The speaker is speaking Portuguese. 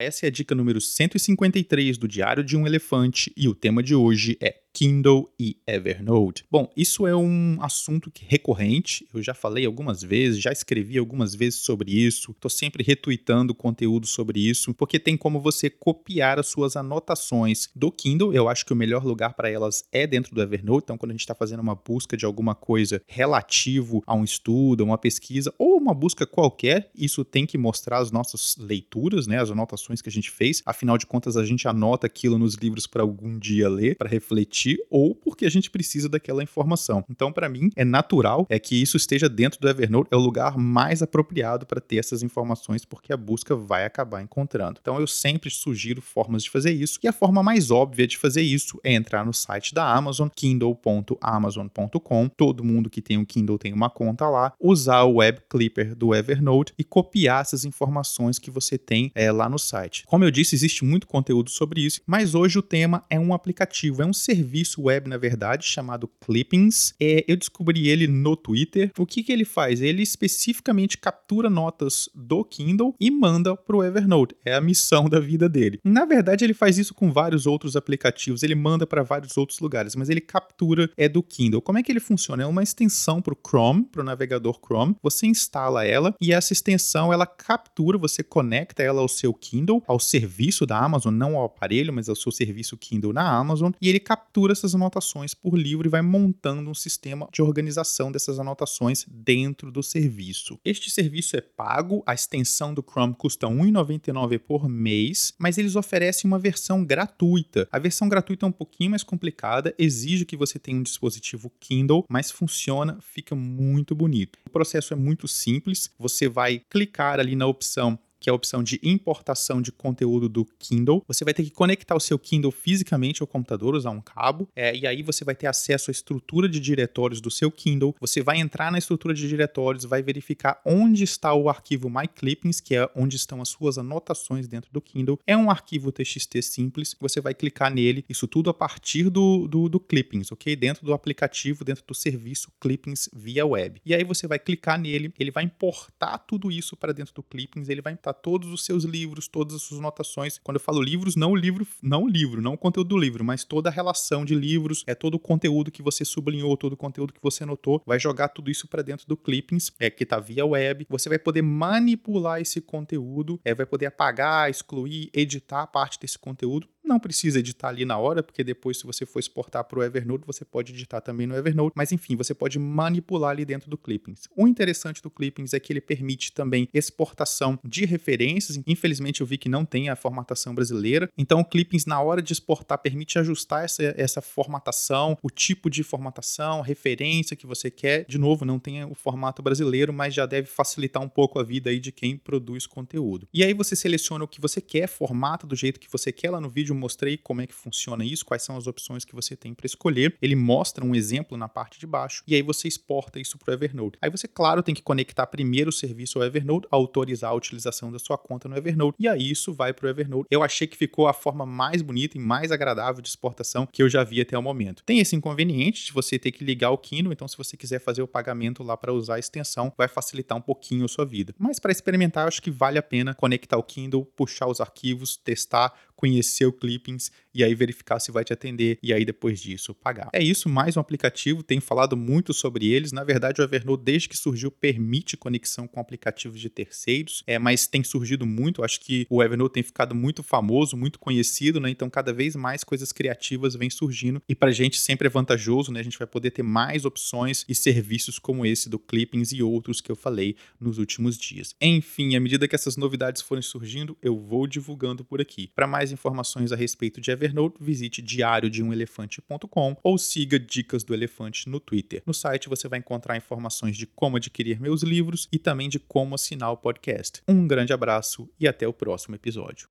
Essa é a dica número 153 do Diário de um Elefante e o tema de hoje é Kindle e Evernote. Bom, isso é um assunto recorrente, eu já falei algumas vezes, já escrevi algumas vezes sobre isso, estou sempre retweetando conteúdo sobre isso, porque tem como você copiar as suas anotações do Kindle. Eu acho que o melhor lugar para elas é dentro do Evernote, então quando a gente está fazendo uma busca de alguma coisa relativo a um estudo, uma pesquisa ou uma busca qualquer, isso tem que mostrar as nossas leituras, né, as anotações que a gente fez. Afinal de contas, a gente anota aquilo nos livros para algum dia ler, para refletir ou porque a gente precisa daquela informação. Então, para mim, é natural é que isso esteja dentro do Evernote, é o lugar mais apropriado para ter essas informações, porque a busca vai acabar encontrando. Então, eu sempre sugiro formas de fazer isso, e a forma mais óbvia de fazer isso é entrar no site da Amazon, kindle.amazon.com. Todo mundo que tem um Kindle tem uma conta lá, usar o Web Clipper do Evernote e copiar essas informações que você tem é, lá no site. Como eu disse, existe muito conteúdo sobre isso, mas hoje o tema é um aplicativo, é um serviço serviço web, na verdade, chamado Clippings. É, eu descobri ele no Twitter. O que, que ele faz? Ele especificamente captura notas do Kindle e manda para o Evernote. É a missão da vida dele. Na verdade, ele faz isso com vários outros aplicativos. Ele manda para vários outros lugares, mas ele captura é do Kindle. Como é que ele funciona? É uma extensão para o Chrome, para o navegador Chrome. Você instala ela e essa extensão ela captura, você conecta ela ao seu Kindle, ao serviço da Amazon, não ao aparelho, mas ao seu serviço Kindle na Amazon, e ele captura captura essas anotações por livro e vai montando um sistema de organização dessas anotações dentro do serviço. Este serviço é pago, a extensão do Chrome custa R$ 1,99 por mês, mas eles oferecem uma versão gratuita. A versão gratuita é um pouquinho mais complicada, exige que você tenha um dispositivo Kindle, mas funciona, fica muito bonito. O processo é muito simples, você vai clicar ali na opção que é a opção de importação de conteúdo do Kindle. Você vai ter que conectar o seu Kindle fisicamente ao computador, usar um cabo, é, e aí você vai ter acesso à estrutura de diretórios do seu Kindle. Você vai entrar na estrutura de diretórios, vai verificar onde está o arquivo MyClippings, que é onde estão as suas anotações dentro do Kindle. É um arquivo TXT simples, você vai clicar nele, isso tudo a partir do, do, do Clippings, ok? Dentro do aplicativo, dentro do serviço Clippings via web. E aí você vai clicar nele, ele vai importar tudo isso para dentro do Clippings, ele vai todos os seus livros, todas as suas anotações. Quando eu falo livros, não o livro, não o livro, não o conteúdo do livro, mas toda a relação de livros, é todo o conteúdo que você sublinhou, todo o conteúdo que você anotou, vai jogar tudo isso para dentro do Clippings, é que está via web. Você vai poder manipular esse conteúdo, é, vai poder apagar, excluir, editar parte desse conteúdo não precisa editar ali na hora, porque depois, se você for exportar para o Evernote, você pode editar também no Evernote. Mas enfim, você pode manipular ali dentro do Clippings. O interessante do Clippings é que ele permite também exportação de referências. Infelizmente, eu vi que não tem a formatação brasileira. Então, o Clippings, na hora de exportar, permite ajustar essa, essa formatação, o tipo de formatação, referência que você quer. De novo, não tem o formato brasileiro, mas já deve facilitar um pouco a vida aí de quem produz conteúdo. E aí você seleciona o que você quer, formata do jeito que você quer lá no vídeo mostrei como é que funciona isso, quais são as opções que você tem para escolher. Ele mostra um exemplo na parte de baixo e aí você exporta isso para o Evernote. Aí você, claro, tem que conectar primeiro o serviço ao Evernote, autorizar a utilização da sua conta no Evernote e aí isso vai para o Evernote. Eu achei que ficou a forma mais bonita e mais agradável de exportação que eu já vi até o momento. Tem esse inconveniente de você ter que ligar o Kindle, então se você quiser fazer o pagamento lá para usar a extensão, vai facilitar um pouquinho a sua vida. Mas para experimentar, eu acho que vale a pena conectar o Kindle, puxar os arquivos, testar, conhecer o Clippings e aí verificar se vai te atender e aí depois disso pagar. É isso, mais um aplicativo, tenho falado muito sobre eles. Na verdade, o Evernote desde que surgiu permite conexão com aplicativos de terceiros, é, mas tem surgido muito, acho que o Evernote tem ficado muito famoso, muito conhecido, né? Então cada vez mais coisas criativas vêm surgindo e pra gente sempre é vantajoso, né? A gente vai poder ter mais opções e serviços como esse do Clippings e outros que eu falei nos últimos dias. Enfim, à medida que essas novidades forem surgindo, eu vou divulgando por aqui. Para mais mais informações a respeito de Evernote, visite diariodeumelefante.com ou siga Dicas do Elefante no Twitter. No site você vai encontrar informações de como adquirir meus livros e também de como assinar o podcast. Um grande abraço e até o próximo episódio.